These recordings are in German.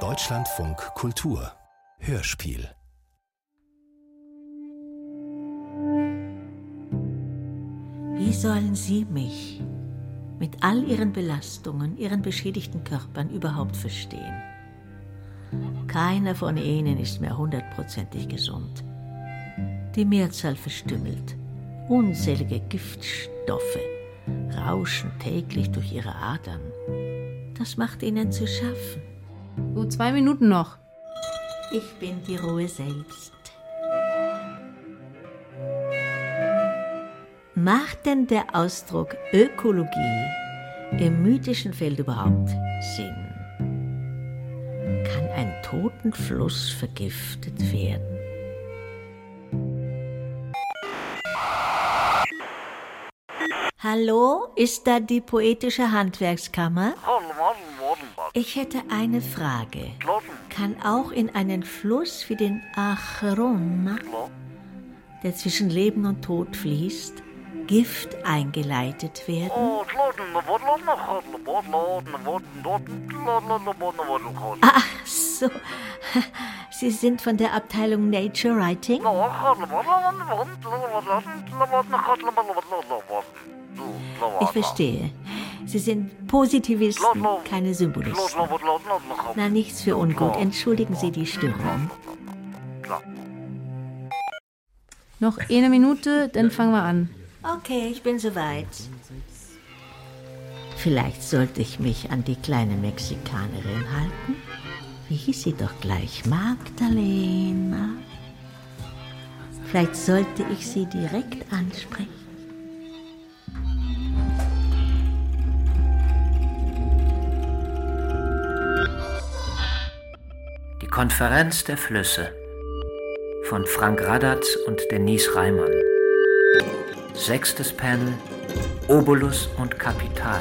Deutschlandfunk Kultur Hörspiel Wie sollen Sie mich mit all Ihren Belastungen, Ihren beschädigten Körpern überhaupt verstehen? Keiner von Ihnen ist mehr hundertprozentig gesund. Die Mehrzahl verstümmelt. Unzählige Giftstoffe rauschen täglich durch ihre Adern. Das macht ihnen zu schaffen. So, zwei Minuten noch. Ich bin die Ruhe selbst. Macht denn der Ausdruck Ökologie im mythischen Feld überhaupt Sinn? Kann ein toten Fluss vergiftet werden? Hallo, ist da die poetische Handwerkskammer? Ich hätte eine Frage. Kann auch in einen Fluss wie den Acheron, der zwischen Leben und Tod fließt, Gift eingeleitet werden? Ach so, Sie sind von der Abteilung Nature Writing? Ich verstehe. Sie sind Positivisten, keine Symbolisten. Na, nichts für ungut. Entschuldigen Sie die Störung. Noch eine Minute, dann fangen wir an. Okay, ich bin soweit. Vielleicht sollte ich mich an die kleine Mexikanerin halten. Wie hieß sie doch gleich? Magdalena. Vielleicht sollte ich sie direkt ansprechen. Konferenz der Flüsse von Frank Radatz und Denise Reimann. Sechstes Panel Obolus und Kapital.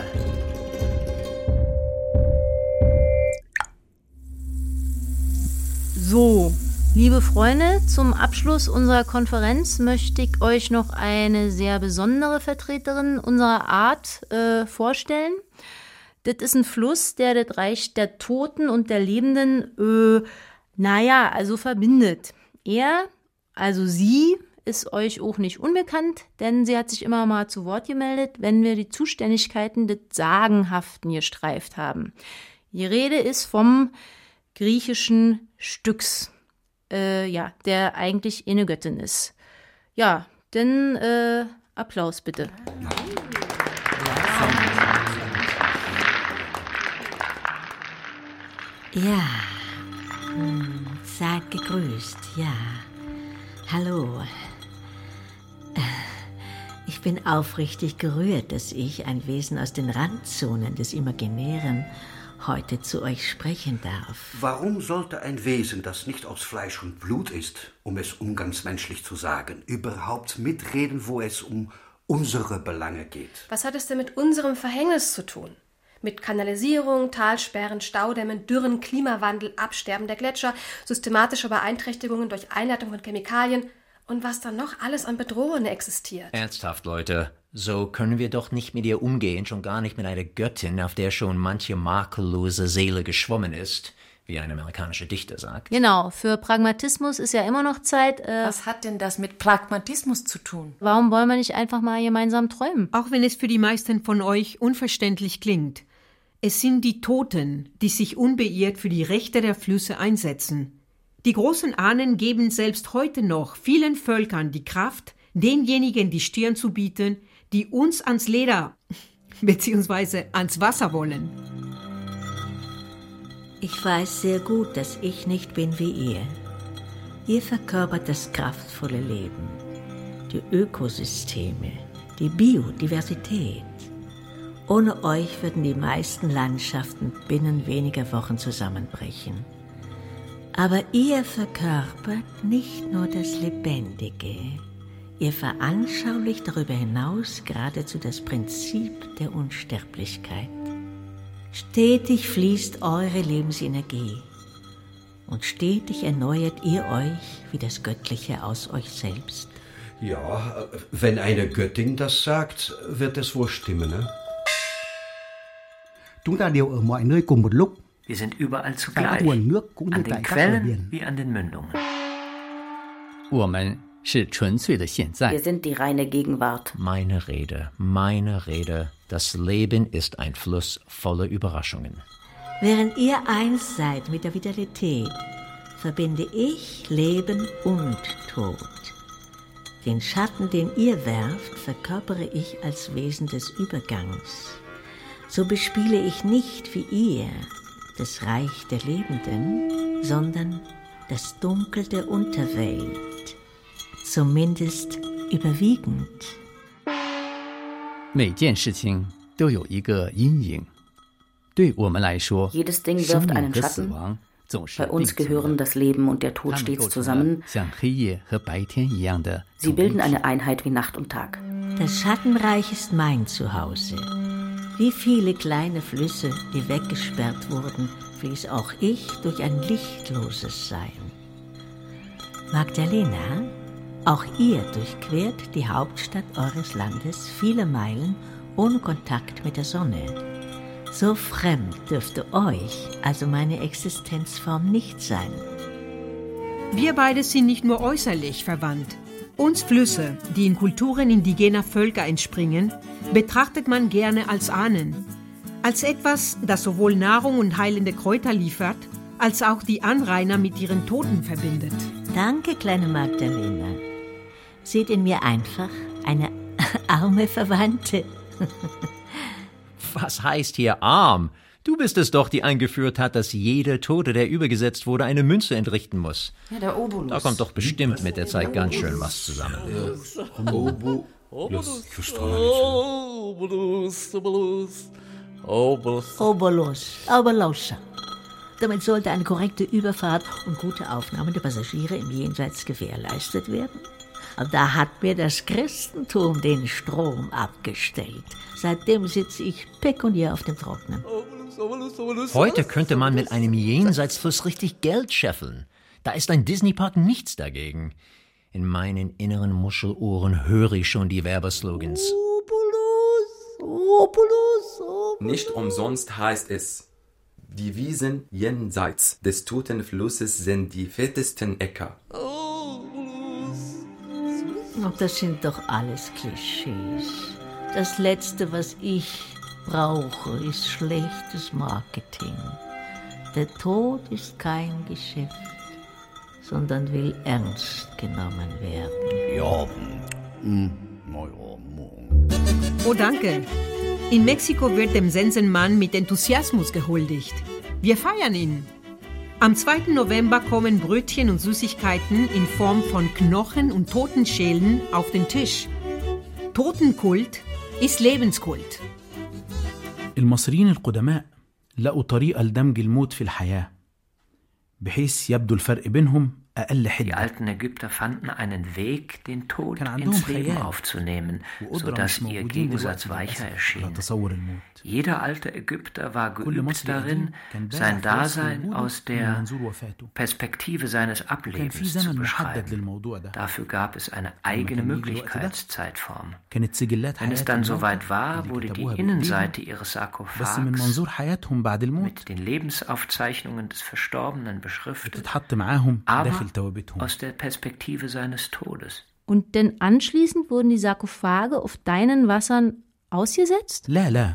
So, liebe Freunde, zum Abschluss unserer Konferenz möchte ich euch noch eine sehr besondere Vertreterin unserer Art äh, vorstellen. Das ist ein Fluss, der das Reich der Toten und der Lebenden, äh, naja, also verbindet. Er, also sie, ist euch auch nicht unbekannt, denn sie hat sich immer mal zu Wort gemeldet, wenn wir die Zuständigkeiten des Sagenhaften gestreift haben. Die Rede ist vom griechischen Stücks, äh, ja, der eigentlich eine Göttin ist. Ja, denn äh, Applaus bitte. Ja, hm, seid gegrüßt, ja. Hallo. Äh, Ich bin aufrichtig gerührt, dass ich, ein Wesen aus den Randzonen des Imaginären, heute zu euch sprechen darf. Warum sollte ein Wesen, das nicht aus Fleisch und Blut ist, um es umgangsmenschlich zu sagen, überhaupt mitreden, wo es um unsere Belange geht? Was hat es denn mit unserem Verhängnis zu tun? Mit Kanalisierung, Talsperren, Staudämmen, Dürren, Klimawandel, Absterben der Gletscher, systematische Beeinträchtigungen durch Einleitung von Chemikalien und was dann noch alles an Bedrohungen existiert. Ernsthaft, Leute, so können wir doch nicht mit ihr umgehen, schon gar nicht mit einer Göttin, auf der schon manche makellose Seele geschwommen ist, wie ein amerikanischer Dichter sagt. Genau, für Pragmatismus ist ja immer noch Zeit. Äh, Was hat denn das mit Pragmatismus zu tun? warum wollen wir nicht einfach mal gemeinsam träumen? Auch wenn es für die meisten von euch unverständlich klingt. Es sind die Toten, die sich unbeirrt für die Rechte der Flüsse einsetzen. Die großen Ahnen geben selbst heute noch vielen Völkern die Kraft, denjenigen die Stirn zu bieten, die uns ans Leder bzw. ans Wasser wollen. Ich weiß sehr gut, dass ich nicht bin wie ihr. Ihr verkörpert das kraftvolle Leben, die Ökosysteme, die Biodiversität. Ohne euch würden die meisten Landschaften binnen weniger Wochen zusammenbrechen. Aber ihr verkörpert nicht nur das Lebendige, ihr veranschaulicht darüber hinaus geradezu das Prinzip der Unsterblichkeit. Stetig fließt eure Lebensenergie und stetig erneuert ihr euch wie das Göttliche aus euch selbst. Ja, wenn eine Göttin das sagt, wird es wohl stimmen, ne? Chúng ta đều ở mọi nơi cùng một lúc. Wir sind überall Tại zugleich, các nguồn nước cũng như an tại den các bờ Quellen biển. wie an den Mündungen. 我们是纯粹的现在 Wir。sind die reine Gegenwart. Meine Rede, meine Rede. Das Leben ist ein Fluss voller Überraschungen. Während ihr eins seid mit der Vitalität, verbinde ich Leben und Tod. Den Schatten, den ihr werft, verkörpere ich als Wesen des Übergangs. So bespiele ich nicht wie ihr das Reich der Lebenden, sondern das Dunkel der Unterwelt. Zumindest überwiegend. 每件事情都有一个阴影。对我们来说， Jedes Ding 生 wirft 命 einen 和死 Schatten. 亡总是 Bei uns 并存的 gehören das Leben und der 它 Tod 们 stets 构成了 zusammen. 像黑夜和白天一样的 Sie bilden eine Einheit wie Nacht und Tag. Das Schattenreich ist mein Zuhause. Wie viele kleine Flüsse, die weggesperrt wurden, fließ auch ich durch ein lichtloses Sein. Magdalena, auch ihr durchquert die Hauptstadt eures Landes viele Meilen ohne Kontakt mit der Sonne. So fremd dürfte euch also meine Existenzform nicht sein. Wir beide sind nicht nur äußerlich verwandt. Uns Flüsse, die in Kulturen indigener Völker entspringen, betrachtet man gerne als Ahnen. Als etwas, das sowohl Nahrung und heilende Kräuter liefert, als auch die Anrainer mit ihren Toten verbindet. Danke, kleine Magdalena. Seht in mir einfach eine arme Verwandte. Was heißt hier arm? Du bist es doch, die eingeführt hat, dass jeder Tote, der übergesetzt wurde, eine Münze entrichten muss. Ja, der Obolus. Da kommt doch bestimmt mit der Zeit ganz schön was zusammen. Obolus, Oberlosa. Damit sollte eine korrekte Überfahrt und gute Aufnahme der Passagiere im Jenseits gewährleistet werden. Und da hat mir das Christentum den Strom abgestellt. Seitdem sitze ich pekuniär auf dem Trocknen. Heute könnte man mit einem Jenseitsfluss richtig Geld scheffeln. Da ist ein Disneypark nichts dagegen. In meinen inneren Muschelohren höre ich schon die Werbeslogans. Nicht umsonst heißt es, die Wiesen jenseits des toten Flusses sind die fettesten Äcker. Ach, das sind doch alles Klischees. Das Letzte, was ich brauche, ist schlechtes Marketing. Der Tod ist kein Geschäft, sondern will ernst genommen werden. Ja, hm, hm. Oh, danke. In Mexiko wird dem Sensenmann mit Enthusiasmus gehuldigt. Wir feiern ihn. Am 2. November kommen Brötchen und Süßigkeiten in Form von Knochen und Totenschälen auf den Tisch. Totenkult ist Lebenskult. المصريين القدماء لقوا طريقة لدمج الموت في الحياة بحيث يبدو الفرق بينهم أقل Die حدة alten Ägypter fanden einen Weg, den Tod كان عندهم ins Leben خيال aufzunehmen, وقدرة sodass مش ihr موجودين دلوقتي Gegensatz weicher للأسف على erschien. تصور الموت Jeder alte Ägypter war كل geübt مصري قديم darin, كان بارع sein في وصف Dasein وجوده aus من der منظور وفاته Perspektive seines كان في Ablebens zu زمن محدد beschreiben. للموضوع ده Dafür gab es eine كان eigene يجي الوقت ده Möglichkeitszeitform. كانت سجلات Wenn es حياة dann الموتى soweit war, اللي wurde die كتبوها Innenseite بإيديهم ihres بس من Sarkophags منظور حياتهم بعد الموت mit den Lebensaufzeichnungen des Verstorbenen beschriftet, بتتحط معاهم aber داخل توابتهم aus der Perspektive seines Todes. Und denn anschließend wurden die Sarkophage auf deinen Wassern ausgesetzt? لا لا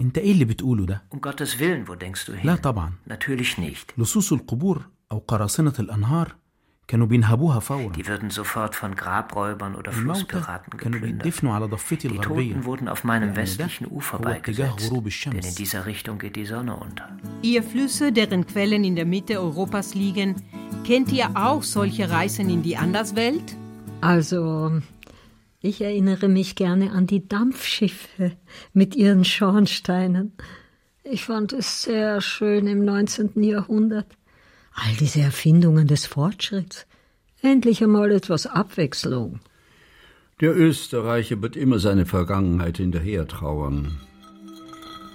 انت ايه اللي بتقوله ده Um Gottes Willen, wo denkst du لا hin? طبعا Natürlich nicht. لصوص القبور او قراصنة الانهار كانوا بينهبوها فورا die würden sofort von Grabräubern oder Flusspiraten geplündert. Die Toten wurden auf meinem westlichen Ufer beigesetzt, denn in dieser Richtung geht die Sonne unter. Ihr Flüsse, deren Quellen in der Mitte Europas liegen, kennt ihr auch solche Reisen in die Anderswelt? Also, ich erinnere mich gerne an die Dampfschiffe mit ihren Schornsteinen. Ich fand es sehr schön im 19. Jahrhundert All diese Erfindungen des Fortschritts. Endlich einmal etwas Abwechslung. Der Österreicher wird immer seine Vergangenheit hinterher trauern.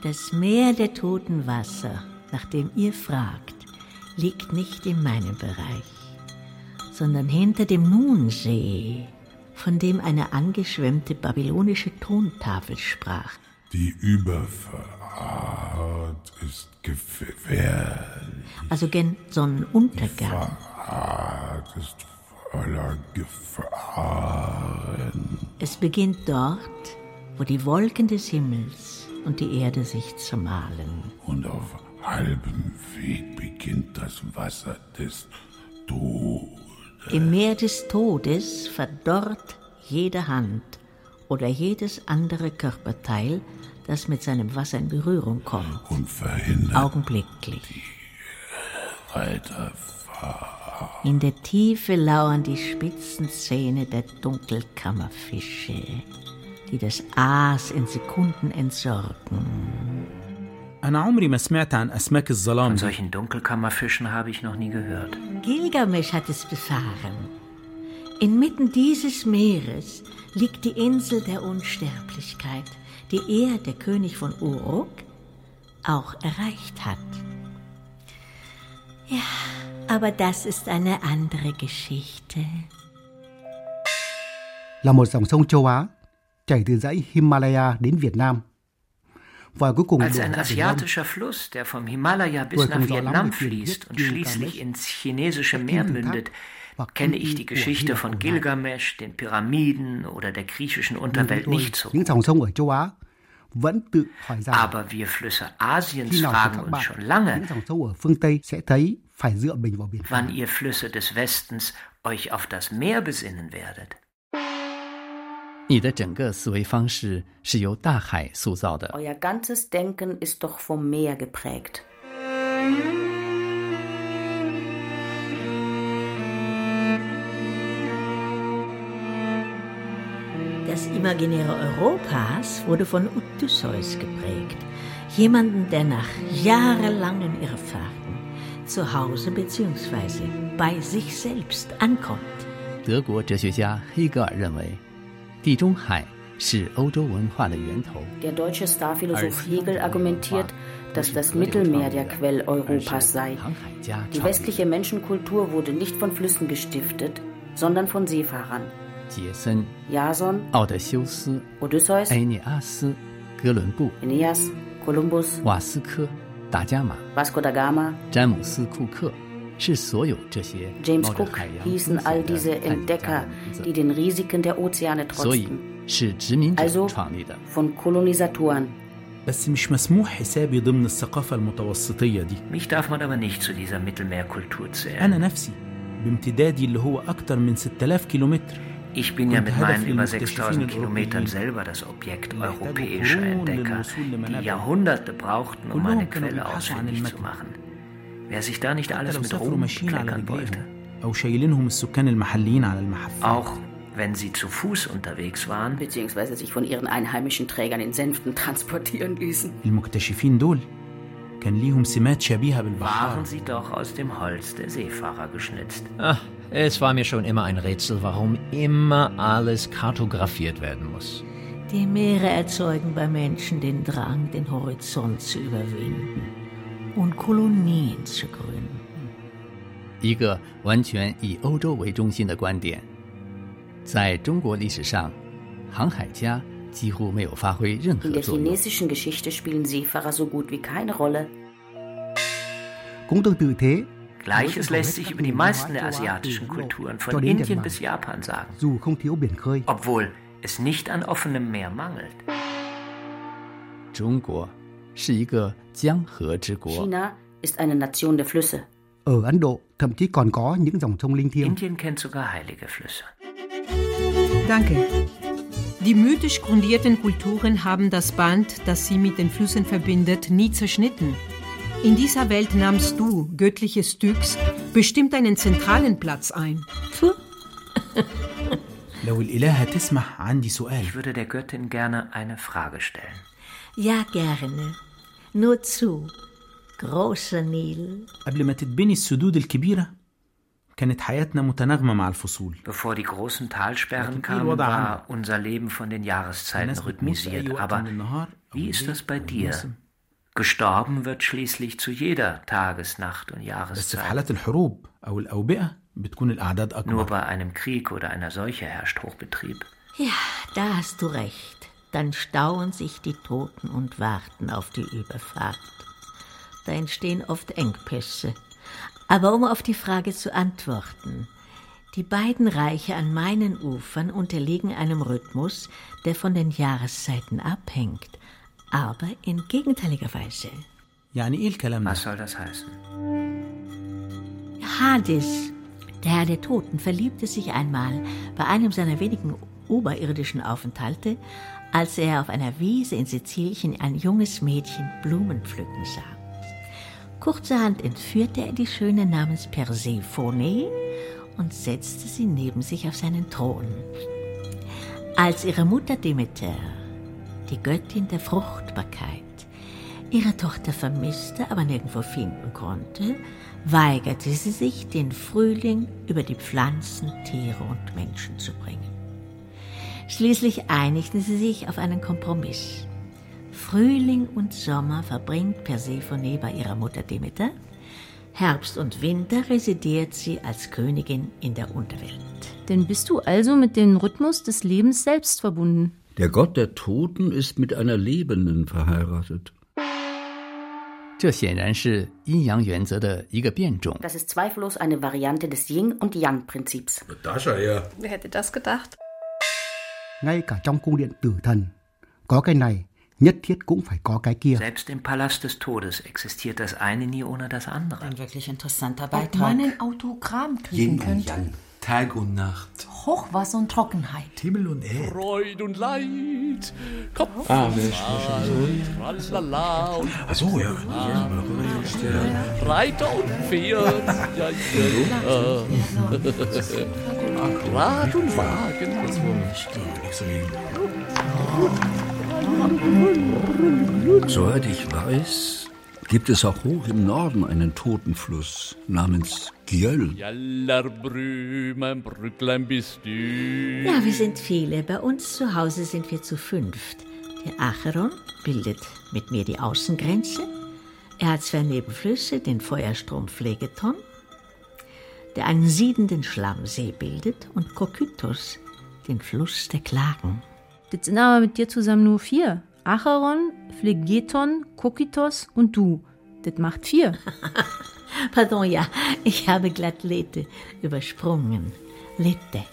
Das Meer der toten Wasser, nach dem ihr fragt, liegt nicht in meinem Bereich, sondern hinter dem Nunsee, von dem eine angeschwemmte babylonische Tontafel sprach. Die Überfahrt. Fahrt ist gefährlich. Also gen Sonnenuntergang. Fahrt ist voller Gefahren. Es beginnt dort, wo die Wolken des Himmels und die Erde sich zermahlen. Und auf halbem Weg beginnt das Wasser des Todes. Im Meer des Todes verdorrt jede Hand oder jedes andere Körperteil, das mit seinem Wasser in Berührung kommt. Und verhindert Augenblicklich. Weiterfahrt. In der Tiefe lauern die spitzen Zähne der Dunkelkammerfische, die das Aas in Sekunden entsorgen. أنا عمري ما سمعت عن أسماك الظلام Von دي. solchen Dunkelkammerfischen habe ich noch nie gehört. Gilgamesch hat es befahren. Inmitten dieses Meeres liegt die Insel der Unsterblichkeit, die er, der König von Uruk, auch erreicht hat. Ja, aber das ist eine andere Geschichte. là một dòng sông châu Á chảy từ dãy Himalaya đến Việt Nam. Và cuối cùng Als ein asiatischer Fluss, der vom Himalaya bis nach Vietnam fließt und schließlich ins chinesische Meer mündet, kenne Kim ich Y die của Hy Geschichte Lạp von cổ đại. Gilgamesh, den Pyramiden oder der griechischen Nhưng chúng Unterwelt tôi, nicht so. những dòng sông ở châu Á vẫn tự hỏi rằng Aber wir Flüsse Asiens khi nào thì fragen các uns bạn schon lange, những dòng sông ở phương Tây sẽ thấy phải dựa mình vào biển cả. wann ihr Flüsse des Westens euch auf das Meer besinnen werdet. 你的整个思维方式是由大海塑造的。 Euer ganzes Denken ist doch vom Meer geprägt. imaginäre Europas wurde von Odysseus geprägt, jemanden, der nach jahrelangen Irrfahrten zu Hause bzw. bei sich selbst ankommt. 德国哲学家黑格尔认为，地中海是欧洲文化的源头。 Der deutsche Starphilosoph Hegel argumentiert, dass das Mittelmeer der Quell Europas sei. Die westliche Menschenkultur wurde nicht von Flüssen gestiftet, sondern von Seefahrern. 杰森、 Jason, 奥德修斯、 Odysseus, 埃涅阿斯、哥伦布、 Aeneas, Kolumbus, 瓦斯科、达伽马、 Vasco da Gama, 詹姆斯·库克，是所有这些 James 冒着 Cook 海洋 hießen 风 all 险的 diese 探险家 Entdecker, 的名字 die den Risiken der Ozeane 所以 trotzten. 是殖民者 Also 创立的。 von Kolonisatoren. بس مش مسموح حسابي ضمن الثقافة المتوسطية دي Mich darf man aber nicht zu dieser Mittelmeerkultur zählen. أنا نفسي بامتدادي اللي هو أكتر من 6000 كيلومتر Ich bin ja mit meinen über 6000 Kilometern selber das Objekt europäischer Entdecker, die Jahrhunderte brauchten, um meine Quelle ausfindig zu machen. Wer sich da nicht alles mit Ruhm kleckern wollte. Auch wenn sie zu Fuß unterwegs waren, beziehungsweise sich von ihren einheimischen Trägern in Sänften transportieren ließen. Waren sie doch aus dem Holz der Seefahrer geschnitzt. Ach. es war mir schon immer ein Rätsel, warum immer alles kartografiert werden muss. Die Meere erzeugen bei Menschen den Drang, den Horizont zu überwinden und Kolonien zu gründen. 一个完全以欧洲为中心的观点。在中国历史上，航海家几乎没有发挥任何 In der 作用。 chinesischen Geschichte spielen Seefahrer so gut wie keine Rolle. Cũng tương tự thế, Gleiches lässt sich über die meisten der asiatischen Kulturen von Indien bis Japan sagen, obwohl es nicht an offenem Meer mangelt. China ist eine Nation der Flüsse. Indien kennt sogar heilige Flüsse. Danke. Die mythisch grundierten Kulturen haben das Band, das sie mit den Flüssen verbindet, nie zerschnitten. In dieser Welt nahmst du, göttliches Styx, bestimmt einen zentralen Platz ein. لو الإلهة تسمح عندي سؤال Ich würde der Göttin gerne eine Frage stellen. Ja, gerne. Nur zu. Großer Nil. قبل ما تتبني السدود الكبيرة كانت حياتنا متناغمة مع الفصول Bevor die großen Talsperren لكن إيه kamen, الوضع war unser Leben von den Jahreszeiten الناس بتموت في أي rhythmisiert. وقت Aber من النهار أو wie ist الليل das bei أو dir? Gestorben wird schließlich zu jeder Tagesnacht und Jahreszeit. Nur bei einem Krieg oder einer Seuche herrscht Hochbetrieb. Ja, da hast du recht. Dann stauen sich die Toten und warten auf die Überfahrt. Da entstehen oft Engpässe. Aber um auf die Frage zu antworten, die beiden Reiche an meinen Ufern unterliegen einem Rhythmus, der von den Jahreszeiten abhängt, aber in gegenteiliger Weise. Was soll das heißen? Hades, der Herr der Toten, verliebte sich einmal bei einem seiner wenigen oberirdischen Aufenthalte, als er auf einer Wiese in Sizilien ein junges Mädchen Blumen pflücken sah. Kurzerhand entführte er die Schöne namens Persephone und setzte sie neben sich auf seinen Thron. Als ihre Mutter Demeter, die Göttin der Fruchtbarkeit, ihre Tochter vermisste, aber nirgendwo finden konnte, weigerte sie sich, den Frühling über die Pflanzen, Tiere und Menschen zu bringen. Schließlich einigten sie sich auf einen Kompromiss. Frühling und Sommer verbringt Persephone bei ihrer Mutter Demeter, Herbst und Winter residiert sie als Königin in der Unterwelt. Denn bist du also mit dem Rhythmus des Lebens selbst verbunden? Der Gott der Toten ist mit einer Lebenden verheiratet. Das ist zweifellos eine Variante des Yin- und Yang-Prinzips. Wer hätte das gedacht? Selbst im Palast des Todes existiert das eine nie ohne das andere. Ein wirklich interessanter Beitrag. Und man ein Autogramm kriegen Yin könnte. Und Yang. Tag und Nacht. Hochwasser und Trockenheit. Himmel und Erde. Freud und Leid, Kopf Ah, und wer Schwein, tralala und Ach so, ja. Reiter und Pferd, ja, ja. Rad und Wagen. Soweit ich weiß, gibt es auch hoch im Norden einen Totenfluss namens Gjöll. Jallerbrü, mein Brücklein bist du. Ja, wir sind viele. Bei uns zu Hause sind wir zu fünft. Der Acheron bildet mit mir die Außengrenze. Er hat zwei Nebenflüsse, den Feuerstrom Phlegeton, der einen siedenden Schlammsee bildet, und Kokytos, den Fluss der Klagen. Das sind aber mit dir zusammen nur vier. Acheron, Phlegeton, Kokitos und du. Das macht vier. Pardon, ja, ich habe glatt Lethe übersprungen. Lethe.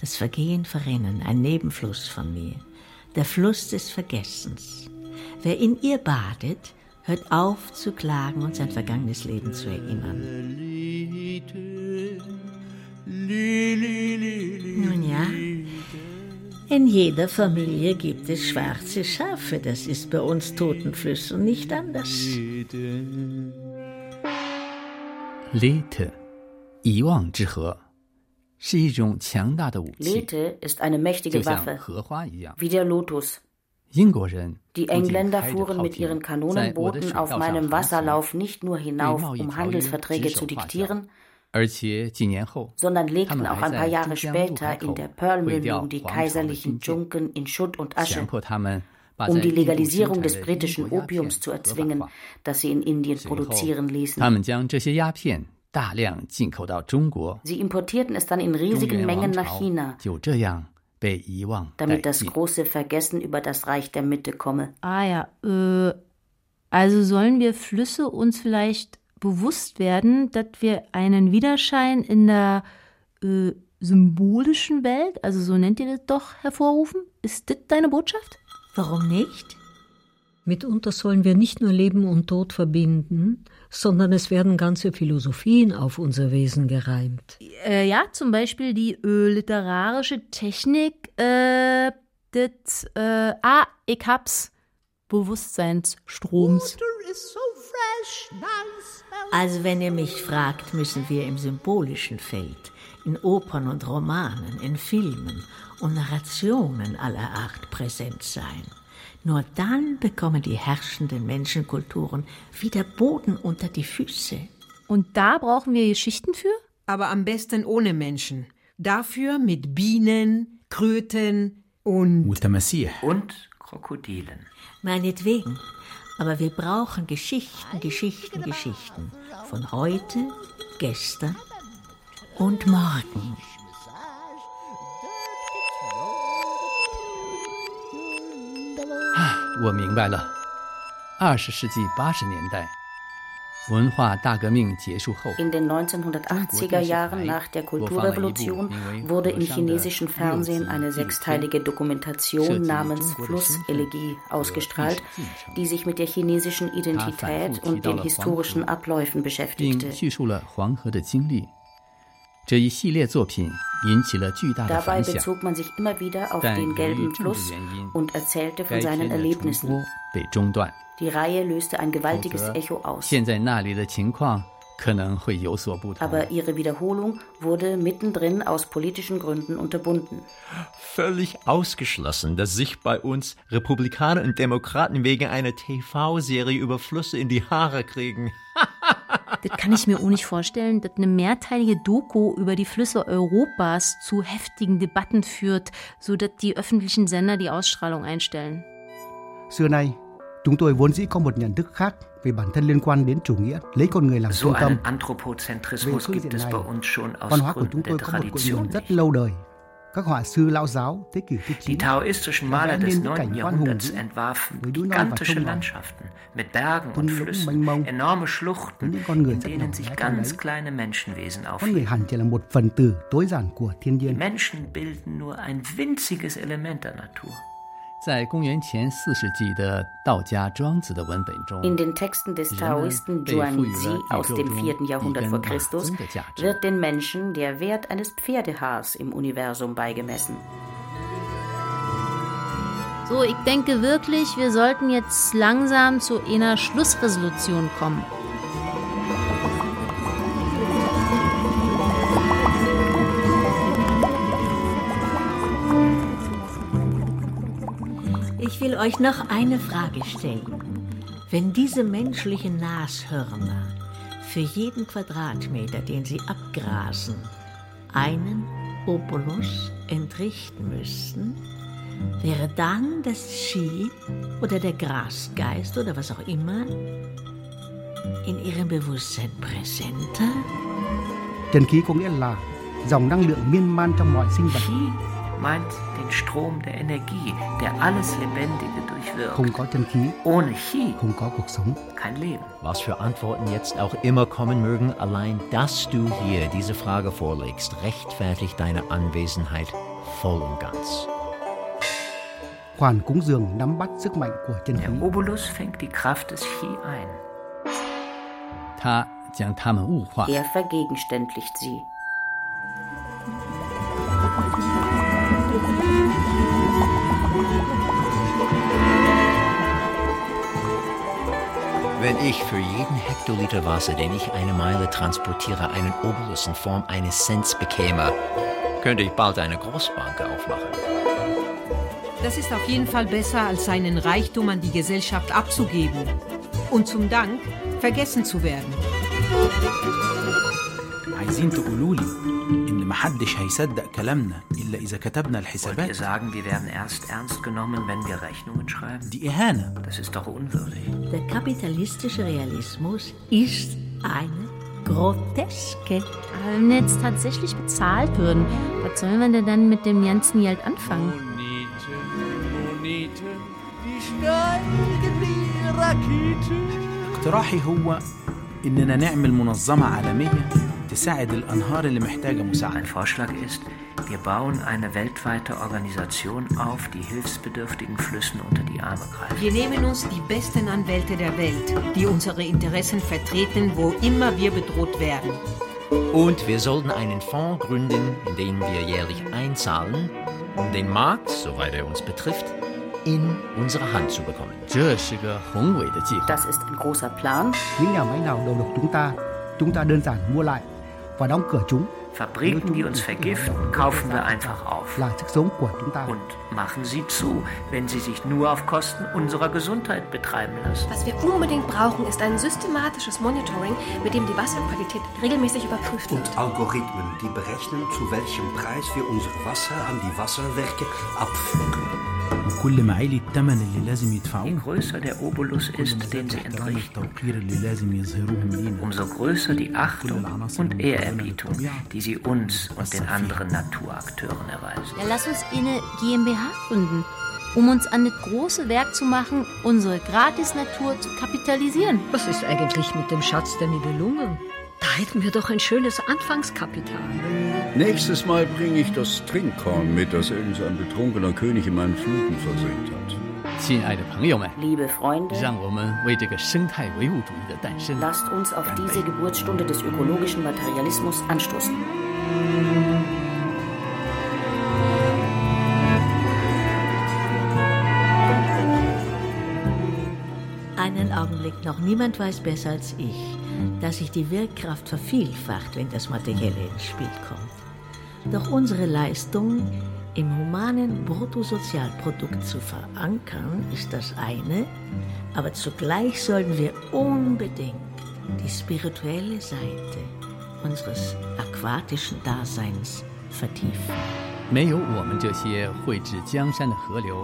Das Vergehen verrinnen, ein Nebenfluss von mir. Der Fluss des Vergessens. Wer in ihr badet, hört auf zu klagen und sein vergangenes Leben zu erinnern. Nun ja, in jeder Familie gibt es schwarze Schafe. Das ist bei uns Totenflüssen nicht anders. Lethe, ist eine mächtige Waffe, wie der Lotus. Die Engländer fuhren mit ihren Kanonenbooten auf meinem Wasserlauf nicht nur hinauf, um Handelsverträge zu diktieren, sondern legten auch ein paar Jahre später in der Pearl-Mündung die kaiserlichen Junken in Schutt und Asche um die Legalisierung des britischen Opiums zu erzwingen, das sie in Indien produzieren ließen. Sie importierten es dann in riesigen Mengen nach China damit das große Vergessen über das Reich der Mitte komme. Ah ja, äh, also sollen wir Flüsse uns vielleicht bewusst werden, dass wir einen Widerschein in der äh, symbolischen Welt, also so nennt ihr das doch, hervorrufen? Ist das deine Botschaft? Warum nicht? Mitunter sollen wir nicht nur Leben und Tod verbinden, sondern es werden ganze Philosophien auf unser Wesen gereimt. Äh, ja, zum Beispiel die äh, literarische Technik, äh, des, äh, ah, ich hab's, Bewusstseinsstroms. Also wenn ihr mich fragt, müssen wir im symbolischen Feld, in Opern und Romanen, in Filmen und Narrationen aller Art präsent sein. Nur dann bekommen die herrschenden Menschenkulturen wieder Boden unter die Füße. Und da brauchen wir Geschichten für? Aber am besten ohne Menschen. Dafür mit Bienen, Kröten und. Mutamasier. Und Krokodilen. Meinetwegen. Aber wir brauchen Geschichten, Geschichten, Geschichten. Von heute, gestern und morgen. 我明白了。二十世纪八十年代，文化大革命结束后，in den 1980er Jahren nach der Kulturrevolution wurde im chinesischen Fernsehen eine sechsteilige Dokumentation namens Flusselegie ausgestrahlt, die sich mit der chinesischen Identität und den historischen Abläufen beschäftigte. Dabei bezog man sich immer wieder auf den gelben Fluss und erzählte von seinen Erlebnissen. Die Reihe löste ein gewaltiges Echo aus. Aber ihre Wiederholung wurde mittendrin aus politischen Gründen unterbunden. Völlig ausgeschlossen, dass sich bei uns Republikaner und Demokraten wegen einer TV-Serie über Flüsse in die Haare kriegen. das kann ich mir auch nicht vorstellen, dass eine mehrteilige Doku über die Flüsse Europas zu heftigen Debatten führt, sodass die öffentlichen Sender die Ausstrahlung einstellen. Xưa nay, Chúng tôi vốn dĩ có một nhận thức khác về bản thân liên quan đến chủ nghĩa lấy con người làm so trung tâm. einen Anthropozentrismus gibt es bei uns schon aus Văn hóa của chúng tôi có một cội nguồn rất lâu đời. Các họa sư lão giáo thế kỷ thứ 9 Die Taoistischen Maler des 9. Jahrhunderts entwarfen gigantische Landschaften mit Bergen und Flüssen, enorme Schluchten, in denen sich ganz kleine Menschenwesen aufhielten. Die Menschen bilden nur ein winziges Element der Natur. 在公元前四世纪的道家庄子的文本中，in den Texten des Taoisten Zhuangzi aus dem 4. Jahrhundert vor Christus wird den Menschen der Wert eines Pferdehaars im Universum beigemessen. So, ich denke wirklich, wir sollten jetzt langsam zu einer Schlussresolution kommen. Will euch noch eine Frage stellen. Wenn diese menschlichen Nashörner für jeden Quadratmeter, den sie abgrasen, einen Obolus entrichten müssten, wäre dann das Ski oder der Grasgeist oder was auch immer in ihrem Bewusstsein präsenter? Trần khí có nghĩa là dòng năng lượng miên man trong mọi sinh vật. Meint den Strom der Energie, der alles Lebendige durchwirkt. Ohne Chi kein Leben. Was für Antworten jetzt auch immer kommen mögen, allein dass du hier diese Frage vorlegst, rechtfertigt deine Anwesenheit voll und ganz. Der Obolus fängt die Kraft des Chi ein. Er vergegenständlicht sie. Wenn ich für jeden Hektoliter Wasser, den ich eine Meile transportiere, einen Obolus in Form eines Cents bekäme, könnte ich bald eine Großbank aufmachen. Das ist auf jeden Fall besser, als seinen Reichtum an die Gesellschaft abzugeben und zum Dank vergessen zu werden. Aizinto Ululi, لي ان محدش هيصدق كلامنا الا اذا كتبنا الحسابات Wollt ihr sagen, wir werden erst ernst genommen, wenn wir Rechnungen schreiben? دي اهانه Das ist doch unwürdig. Der kapitalistische Realismus ist eine Groteske. Wenn wir jetzt tatsächlich bezahlt würden, was sollen wir denn dann mit dem ganzen Geld anfangen? Moneten, Moneten, die steigen wie Raketen. اقتراحي هو اننا نعمل منظمه عالميه تساعد الانهار اللي محتاجه مساعده Mein Vorschlag ist, wir bauen eine weltweite Organisation auf, die hilfsbedürftigen Flüssen unter die Arme greift. Wir nehmen uns die besten Anwälte der Welt, die unsere Interessen vertreten, wo immer wir bedroht werden. Und wir sollten einen Fonds gründen, in den wir jährlich einzahlen, um den Markt, soweit er uns betrifft, in unsere Hand zu bekommen. Das ist ein großer Plan. Những nhà máy nào đầu độc chúng ta, chúng ta đơn giản mua lại và đóng cửa chúng. Fabriken, die uns vergiften, kaufen wir einfach auf. Und machen sie zu, wenn sie sich nur auf Kosten unserer Gesundheit betreiben lassen. Was wir unbedingt brauchen, ist ein systematisches Monitoring, mit dem die Wasserqualität regelmäßig überprüft wird. Und Algorithmen, die berechnen, zu welchem Preis wir unser Wasser an die Wasserwerke abführen. وكل ما عالي الثمن اللي لازم Je يدفعوه größer der Obolus ist, den sie entrichten, التوقير اللي لازم يظهروهم لينا umso größer die Achtung und Ehrerbietung, die sie uns und den anderen Naturakteuren erweisen. Ja, lass uns eine GmbH gründen. um uns an das große Werk zu machen, unsere Gratis-Natur zu kapitalisieren. Was ist eigentlich mit dem Schatz der Nibelungen? Da hätten wir doch ein schönes Anfangskapital. Nächstes Mal bringe ich das Trinkkorn mit, das irgendein betrunkener König in meinen Fluten versenkt hat. Liebe Freunde, lasst uns auf diese Geburtsstunde des ökologischen Materialismus anstoßen. Einen Augenblick noch. Niemand weiß besser als ich, dass sich die Wirkkraft vervielfacht, wenn das Materielle ins Spiel kommt. Doch unsere Leistung im humanen Bruttosozialprodukt zu verankern, ist das eine, aber zugleich sollten wir unbedingt die spirituelle Seite unseres aquatischen Daseins vertiefen.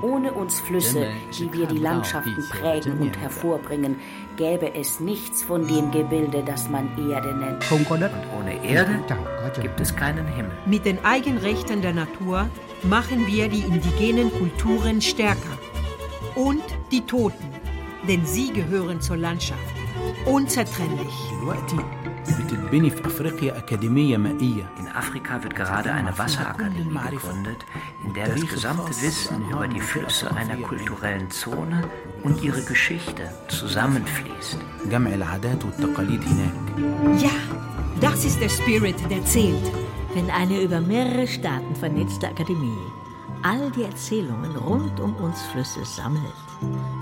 Ohne uns Flüsse, die wir die Landschaften prägen und hervorbringen, gäbe es nichts von dem Gebilde, das man Erde nennt. Und ohne Erde gibt es keinen Himmel. Mit den Eigenrechten der Natur machen wir die indigenen Kulturen stärker. Und die Toten, denn sie gehören zur Landschaft. Unzertrennlich. In Afrika wird gerade eine Wasserakademie gegründet, in der das gesamte Wissen über die Flüsse einer kulturellen Zone und ihre Geschichte zusammenfließt. Ja, das ist der Spirit, der zählt. Wenn eine über mehrere Staaten vernetzte Akademie all die Erzählungen rund um uns Flüsse sammelt,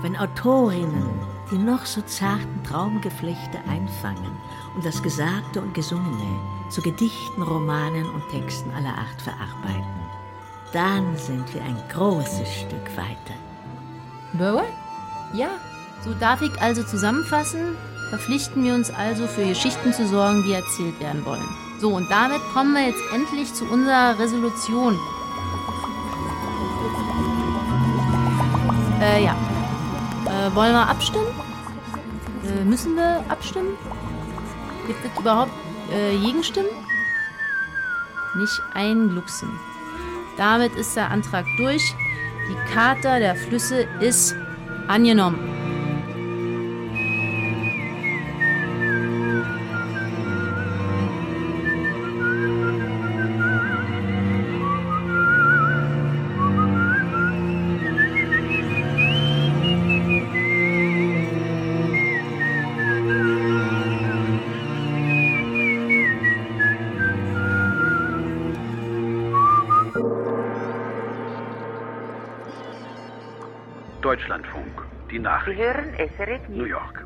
wenn Autorinnen die noch so zarten Traumgeflechte einfangen und das Gesagte und Gesungene zu Gedichten, Romanen und Texten aller Art verarbeiten, dann sind wir ein großes Stück weiter. Burwell? Ja, so darf ich also zusammenfassen, verpflichten wir uns also für Geschichten zu sorgen, die erzählt werden wollen. So, und damit kommen wir jetzt endlich zu unserer Resolution. Äh, ja. Äh, wollen wir abstimmen? Äh, müssen wir abstimmen? Gibt es überhaupt äh, Gegenstimmen? Nicht ein Glucksen. Damit ist der Antrag durch. Die Charta der Flüsse ist angenommen. Die Nachrichten. Sie hören SRF New York.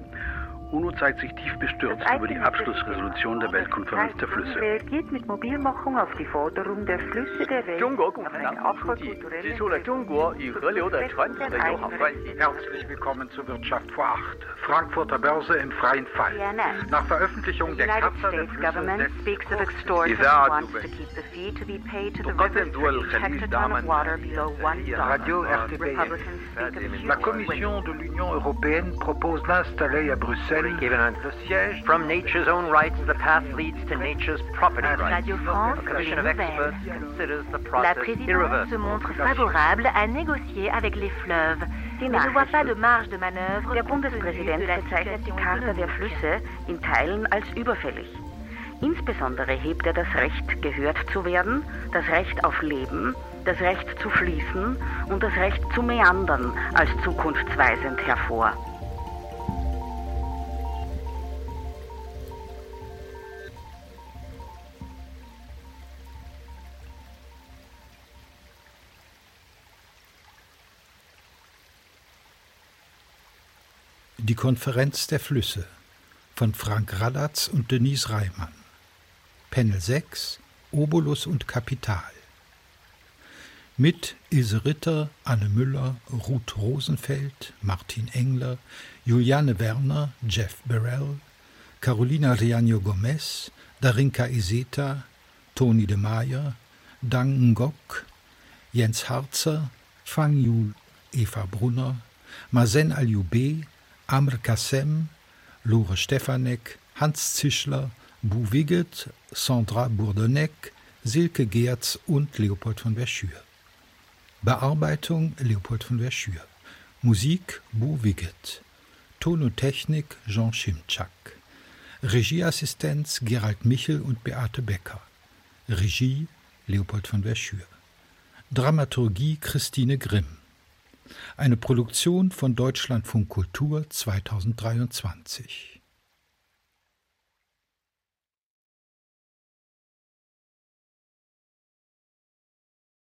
UNO zeigt sich tief bestürzt über die Abschlussresolution der Weltkonferenz der Flüsse. reagiert mit Mobilmachung auf die Forderung der Flüsse der Welt. Herzlich willkommen zur Wirtschaft vor acht. Frankfurter Börse im freien Fall. Nach Veröffentlichung der Charta der Flüsse of water below one Radio dollar. RTBF. La Commission de l'Union européenne propose d'installer à Bruxelles From nature's own rights, the path leads to nature's property rights. Radio France, A commission of experts considers the La process présidence se irreversible. montre favorable à négocier avec les fleuves, mais ne voit pas de marge de manœuvre. Der Bundespräsident bezeichnet die Charta der Flüsse in Teilen als überfällig. Insbesondere hebt er das Recht, gehört zu werden, das Recht auf Leben, das Recht zu fließen und das Recht zu meandern als zukunftsweisend hervor. Die Konferenz der Flüsse von Frank Radatz und Denise Reimann. Panel 6 Obolus und Kapital. Mit Ilse Ritter, Anne Müller, Ruth Rosenfeld, Martin Engler, Juliane Werner, Jeff Burrell, Carolina Riaño Gomez, Darinka Iseta, Toni de Meyer, Dang Ngok, Jens Harzer, Fang Yu Eva Brunner, Mazen Alioube, Amr Kassem, Lore Stefanek, Hans Zischler, Bu Wiget, Sandra Bourdonek, Silke Geertz und Leopold von Verschür. Bearbeitung Leopold von Verschür. Musik Bo Wiggett. Ton und Technik Jean Schimczak. Regieassistenz Gerald Michel und Beate Becker. Regie Leopold von Verschür. Dramaturgie Christine Grimm. Eine Produktion von Deutschlandfunk Kultur 2023.